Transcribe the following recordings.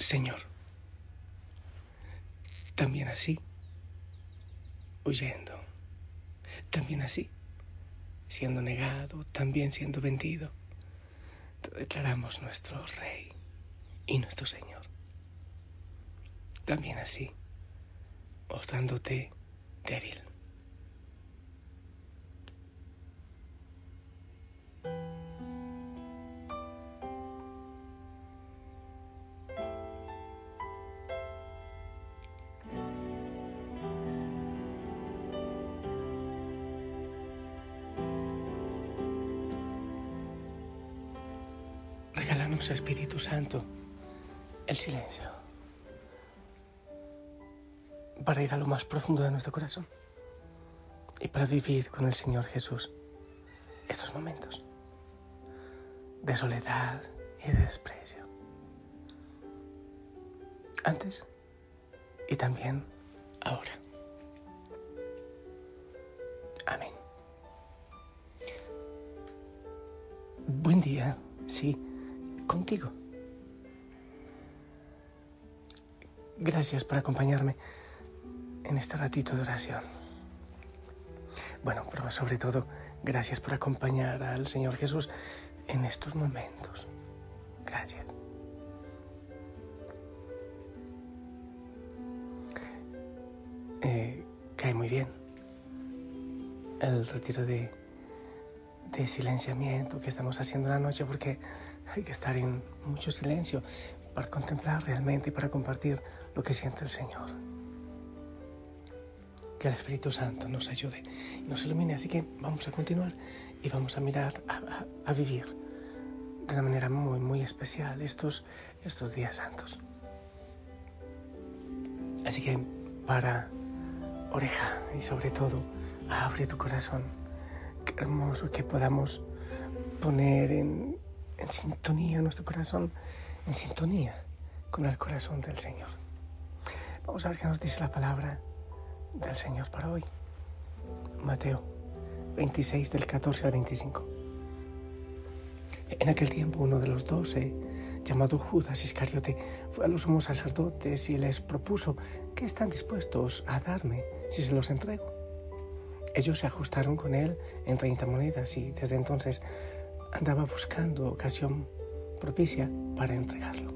Señor, también así, huyendo, también así, siendo negado, también siendo vendido, te declaramos nuestro Rey y nuestro Señor. También así, mostrándote débil. Regálanos, Espíritu Santo, el silencio para ir a lo más profundo de nuestro corazón y para vivir con el Señor Jesús estos momentos de soledad y de desprecio. Antes y también ahora. Amén. Buen día, sí, contigo. Gracias por acompañarme en este ratito de oración. Bueno, pero sobre todo, gracias por acompañar al Señor Jesús en estos momentos. Gracias. Eh, cae muy bien el retiro de, de silenciamiento que estamos haciendo la noche porque hay que estar en mucho silencio para contemplar realmente y para compartir lo que siente el Señor. Que el Espíritu Santo nos ayude y nos ilumine. Así que vamos a continuar y vamos a mirar, a, vivir de una manera muy, muy especial estos, estos días santos. Así que para oreja y sobre todo abre tu corazón. Hermoso que podamos poner en, en sintonía nuestro corazón, en sintonía con el corazón del Señor. Vamos a ver qué nos dice la palabra del Señor para hoy. Mateo 26 del 14 al 25. En aquel tiempo uno de los doce, llamado Judas Iscariote, fue a los sumos sacerdotes y les propuso qué están dispuestos a darme si se los entrego. Ellos se ajustaron con él en 30 monedas y desde entonces andaba buscando ocasión propicia para entregarlo.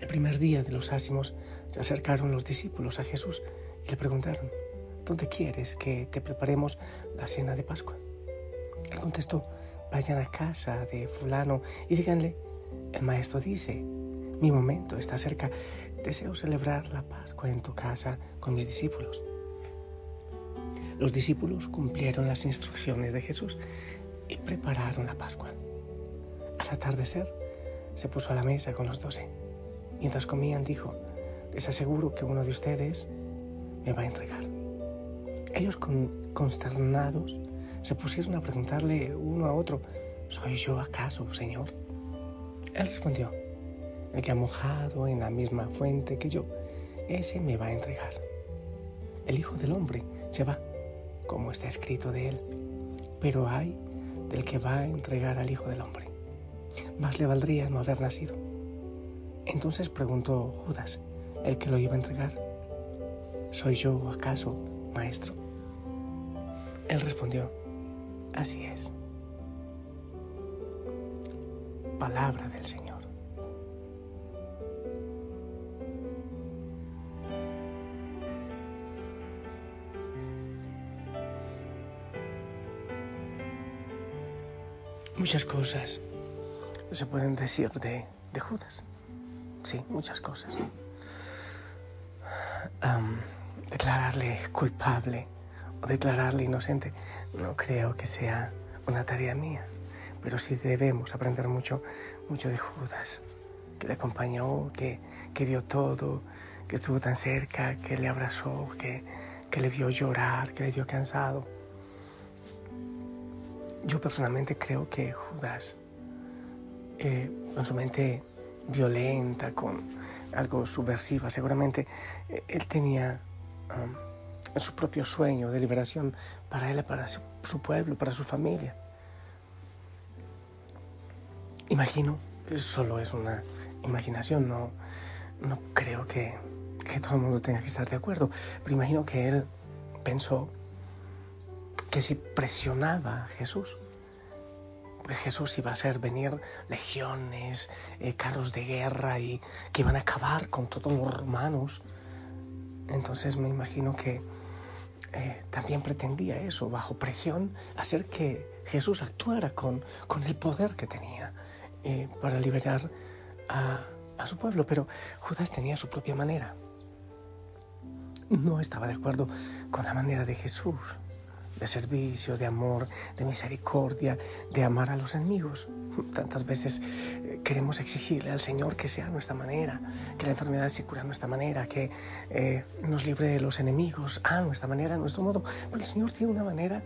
El primer día de los ácimos se acercaron los discípulos a Jesús y le preguntaron, ¿dónde quieres que te preparemos la cena de Pascua? Él contestó, vayan a casa de fulano y díganle, el maestro dice, mi momento está cerca, deseo celebrar la Pascua en tu casa con mis discípulos. Los discípulos cumplieron las instrucciones de Jesús y prepararon la Pascua. Al atardecer, se puso a la mesa con los doce. Mientras comían, dijo, les aseguro que uno de ustedes me va a entregar. Ellos consternados se pusieron a preguntarle uno a otro, ¿soy yo acaso, Señor? Él respondió, el que ha mojado en la misma fuente que yo, ese me va a entregar. El Hijo del Hombre se va, como está escrito de él, pero hay del que va a entregar al Hijo del Hombre. Más le valdría no haber nacido. Entonces preguntó Judas, el que lo iba a entregar, ¿soy yo acaso, maestro? Él respondió, así es. Palabra del Señor. Muchas cosas se pueden decir de, Judas. Sí, muchas cosas. declararle culpable o declararle inocente no creo que sea una tarea mía, pero sí debemos aprender mucho mucho de Judas, que le acompañó, que, que vio todo, que estuvo tan cerca, que le abrazó, que, que le vio llorar, que le vio cansado. Yo personalmente creo que Judas, eh, con su mente violenta, con algo subversiva, seguramente eh, él tenía um, su propio sueño de liberación para él, para su, su pueblo, para su familia. Imagino, solo es una imaginación, no, no creo que, que todo el mundo tenga que estar de acuerdo, pero imagino que él pensó que si presionaba a Jesús, Jesús iba a hacer venir legiones, eh, carros de guerra y que iban a acabar con todos los romanos. Entonces me imagino que eh, también pretendía eso, bajo presión, hacer que Jesús actuara con, con el poder que tenía eh, para liberar a, a su pueblo. Pero Judas tenía su propia manera. No estaba de acuerdo con la manera de Jesús de servicio, de amor, de misericordia, de amar a los enemigos. Tantas veces eh, queremos exigirle al Señor que sea nuestra manera, que la enfermedad se cure a nuestra manera, que eh, nos libre de los enemigos a nuestra manera, a nuestro modo. Pero el Señor tiene una manera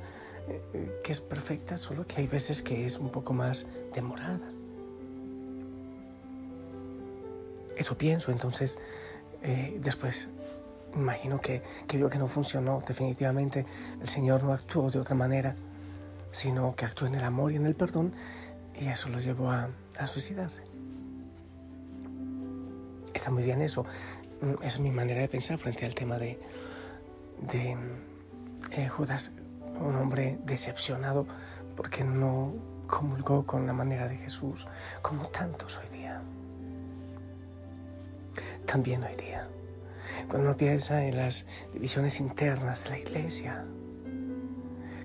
eh, que es perfecta, solo que hay veces que es un poco más demorada. Eso pienso, entonces después imagino que, que vio que no funcionó. Definitivamente el Señor no actuó de otra manera, sino que actuó en el amor y en el perdón y eso lo llevó a, suicidarse. Está muy bien eso. Mm, es mi manera de pensar frente al tema de, de eh, Judas, un hombre decepcionado porque no comulgó con la manera de Jesús, como tantos hoy día. También hoy día. Cuando uno piensa en las divisiones internas de la iglesia,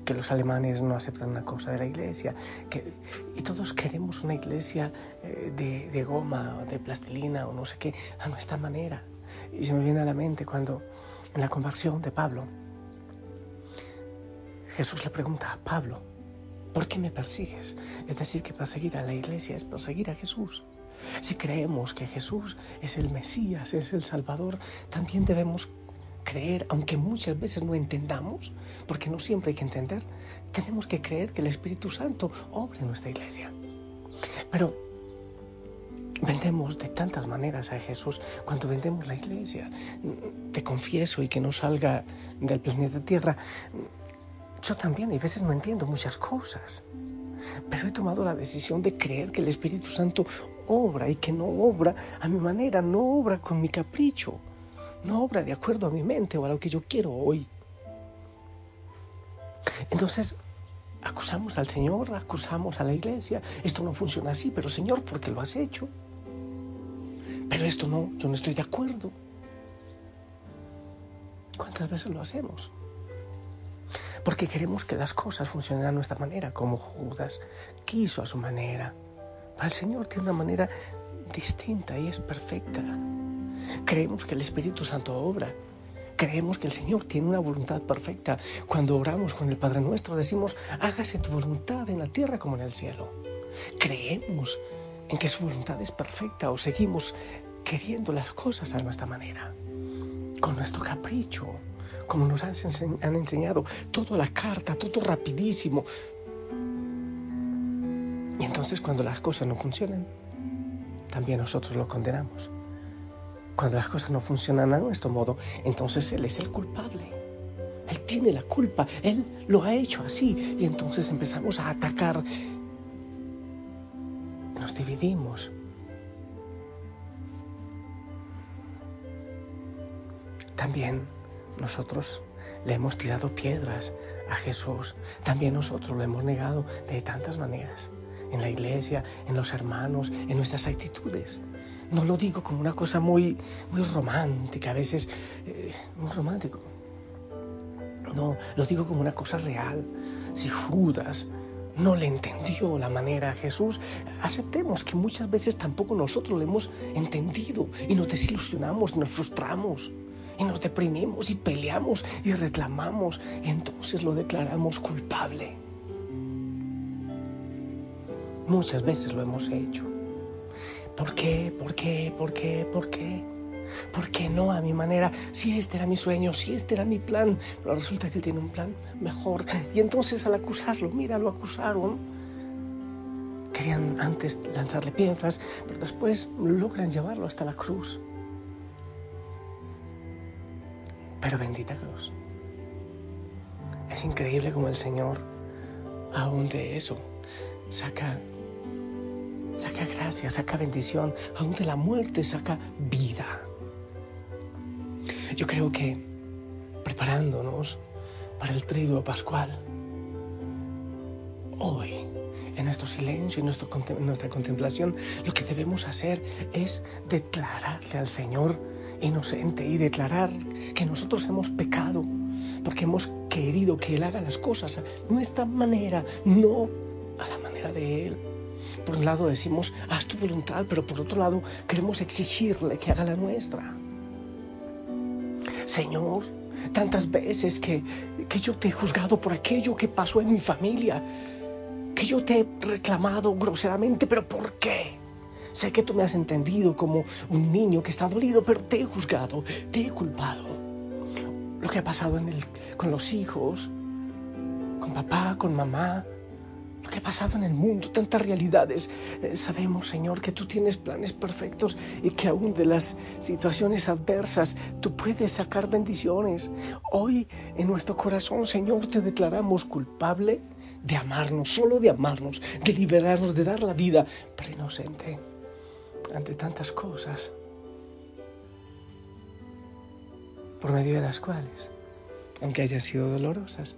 que los alemanes no aceptan una cosa de la iglesia, que, y todos queremos una iglesia eh, de, de goma o de plastilina o no sé qué, a nuestra manera. Y se me viene a la mente cuando en la conversión de Pablo, Jesús le pregunta a Pablo, ¿por qué me persigues? Es decir, que perseguir a la iglesia es perseguir a Jesús. Si creemos que Jesús es el Mesías, es el Salvador, también debemos creer, aunque muchas veces no entendamos, porque no siempre hay que entender, tenemos que creer que el Espíritu Santo obra en nuestra iglesia. Pero vendemos de tantas maneras a Jesús cuando vendemos la iglesia. Te confieso y que no salga del planeta Tierra, yo también a veces no entiendo muchas cosas. Pero he tomado la decisión de creer que el Espíritu Santo obra y que no obra a mi manera, no obra con mi capricho, no obra de acuerdo a mi mente o a lo que yo quiero hoy. Entonces, acusamos al Señor, acusamos a la iglesia, esto no funciona así, pero Señor, ¿por qué lo has hecho? Pero esto no, yo no estoy de acuerdo. ¿Cuántas veces lo hacemos? Porque queremos que las cosas funcionen a nuestra manera, como Judas quiso a su manera. El Señor tiene una manera distinta y es perfecta. Creemos que el Espíritu Santo obra. Creemos que el Señor tiene una voluntad perfecta. Cuando oramos con el Padre nuestro decimos, hágase tu voluntad en la tierra como en el cielo. Creemos en que su voluntad es perfecta o seguimos queriendo las cosas a nuestra manera, con nuestro capricho, como nos han, enseñado, todo a la carta, todo rapidísimo, y entonces cuando las cosas no funcionan, también nosotros lo condenamos. Cuando las cosas no funcionan a nuestro modo, entonces Él es el culpable. Él tiene la culpa, Él lo ha hecho así. Y entonces empezamos a atacar. Nos dividimos. También nosotros le hemos tirado piedras a Jesús. También nosotros lo hemos negado de tantas maneras en la iglesia, en los hermanos, en nuestras actitudes. No lo digo como una cosa muy, muy romántica, a veces eh, muy romántico. No, lo digo como una cosa real. Si Judas no le entendió la manera a Jesús, aceptemos que muchas veces tampoco nosotros lo hemos entendido y nos desilusionamos, nos frustramos y nos deprimimos y peleamos y reclamamos y entonces lo declaramos culpable. Muchas veces lo hemos hecho. ¿Por qué? ¿Por qué? ¿Por qué? ¿Por qué? ¿Por qué no a mi manera? Si este era mi sueño, si este era mi plan, pero resulta que él tiene un plan mejor. Y entonces al acusarlo, mira, lo acusaron. Querían antes lanzarle piedras, pero después logran llevarlo hasta la cruz. Pero bendita cruz. Es increíble como el Señor, aún de eso, saca, saca gracia, saca bendición, aún de la muerte saca vida. Yo creo que preparándonos para el triduo pascual, hoy, en nuestro silencio y nuestro, nuestra contemplación, lo que debemos hacer es declararle al Señor inocente y declarar que nosotros hemos pecado porque hemos querido que Él haga las cosas a nuestra manera, no a la manera de Él. Por un lado decimos, haz tu voluntad, pero por otro lado queremos exigirle que haga la nuestra. Señor, tantas veces que, que yo te he juzgado por aquello que pasó en mi familia, que yo te he reclamado groseramente, pero ¿por qué? Sé que tú me has entendido como un niño que está dolido, pero te he juzgado, te he culpado. Lo que ha pasado en el, con los hijos, con papá, con mamá, lo que ha pasado en el mundo, tantas realidades. Eh, sabemos, Señor, que tú tienes planes perfectos y que aún de las situaciones adversas tú puedes sacar bendiciones. Hoy en nuestro corazón, Señor, te declaramos culpable de amarnos, solo de amarnos, de liberarnos, de dar la vida, pero inocente ante tantas cosas, por medio de las cuales, aunque hayan sido dolorosas,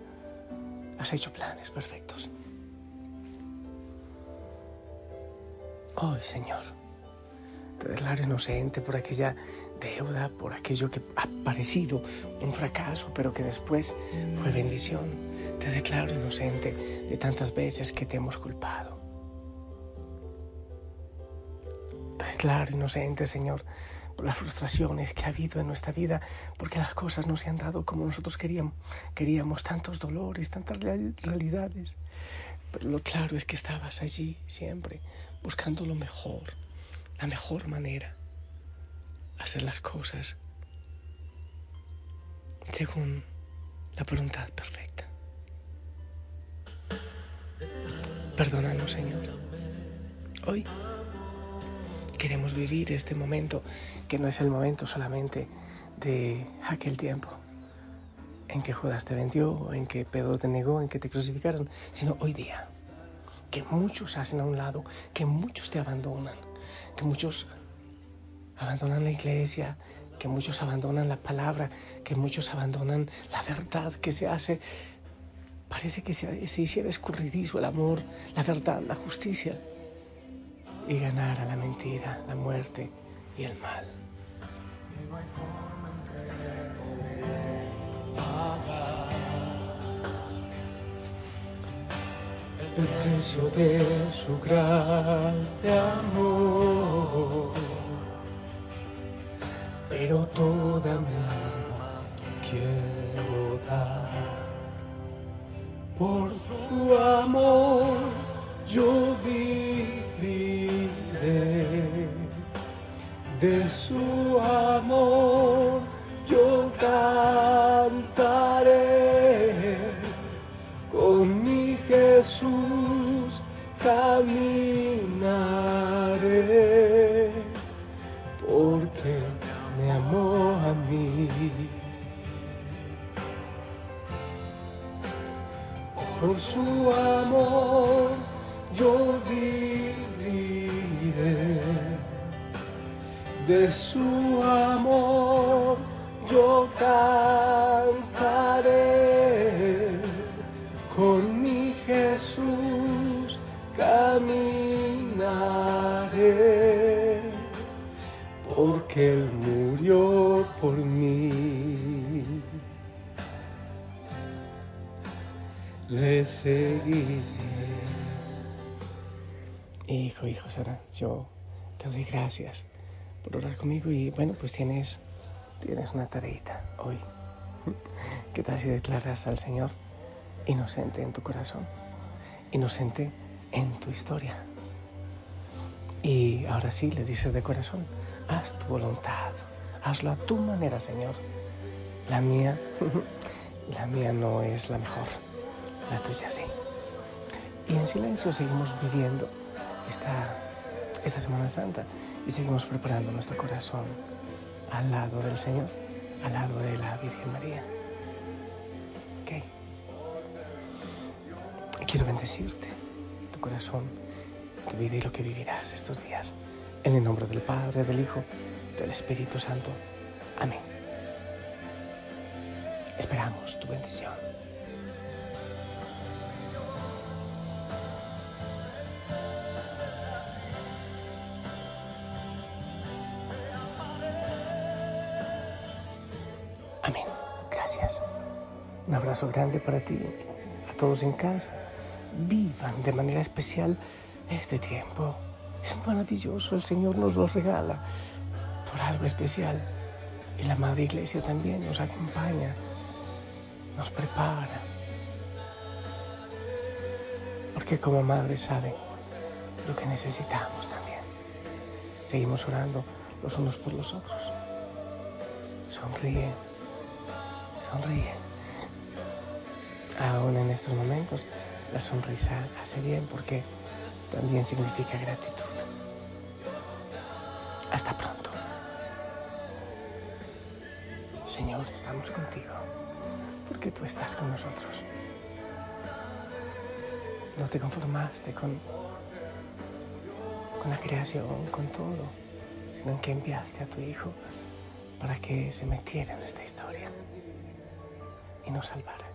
has hecho planes perfectos. Hoy, Señor, te declaro inocente por aquella deuda, por aquello que ha parecido un fracaso, pero que después fue bendición. Te declaro inocente de tantas veces que te hemos culpado. Te declaro inocente, Señor, por las frustraciones que ha habido en nuestra vida, porque las cosas no se han dado como nosotros queríamos. Queríamos tantos dolores, tantas realidades. Pero lo claro es que estabas allí siempre, buscando lo mejor, la mejor manera, hacer las cosas según la voluntad perfecta. Perdónanos, Señor. Hoy queremos vivir este momento, que no es el momento solamente de aquel tiempo en que Judas te vendió, en que Pedro te negó, en que te crucificaron, sino hoy día, que muchos hacen a un lado, que muchos te abandonan, que muchos abandonan la iglesia, que muchos abandonan la palabra, que muchos abandonan la verdad que se hace. Parece que se, se hiciera escurridizo el amor, la verdad, la justicia, y ganar a la mentira, la muerte y el mal. El precio de su gran amor. Pero toda mi alma quiero dar por su amor. Yo viviré de su amor. Yo cantaré de su amor yo cantaré con mi Jesús caminaré, porque Él murió por mí. Le seguiré. Hijo, hijo, Sara, yo te doy gracias por orar conmigo y bueno, pues tienes, tienes una tareita hoy. ¿Qué tal si declaras al Señor inocente en tu corazón? Inocente en tu historia. Y ahora sí le dices de corazón, haz tu voluntad, hazlo a tu manera, Señor. La mía, la mía no es la mejor, la tuya sí. Y en silencio seguimos viviendo esta, esta Semana Santa y seguimos preparando nuestro corazón al lado del Señor, al lado de la Virgen María. Ok. Quiero bendecirte, tu corazón, tu vida y lo que vivirás estos días. En el nombre del Padre, del Hijo, del Espíritu Santo. Amén. Esperamos tu bendición. Un abrazo grande para ti, a todos en casa. Vivan de manera especial este tiempo. Es maravilloso, el Señor nos lo regala por algo especial. Y la Madre Iglesia también nos acompaña, nos prepara. Porque como Madre sabe lo que necesitamos también. Seguimos orando los unos por los otros. Sonríe, sonríe. Aún en estos momentos, la sonrisa hace bien porque también significa gratitud. Hasta pronto. Señor, estamos contigo porque tú estás con nosotros. No te conformaste con, con la creación, con todo, sino que enviaste a tu Hijo para que se metiera en esta historia y nos salvara.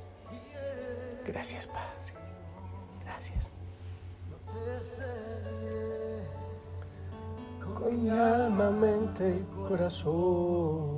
Gracias, Padre. Gracias. Con mi alma, mente y corazón.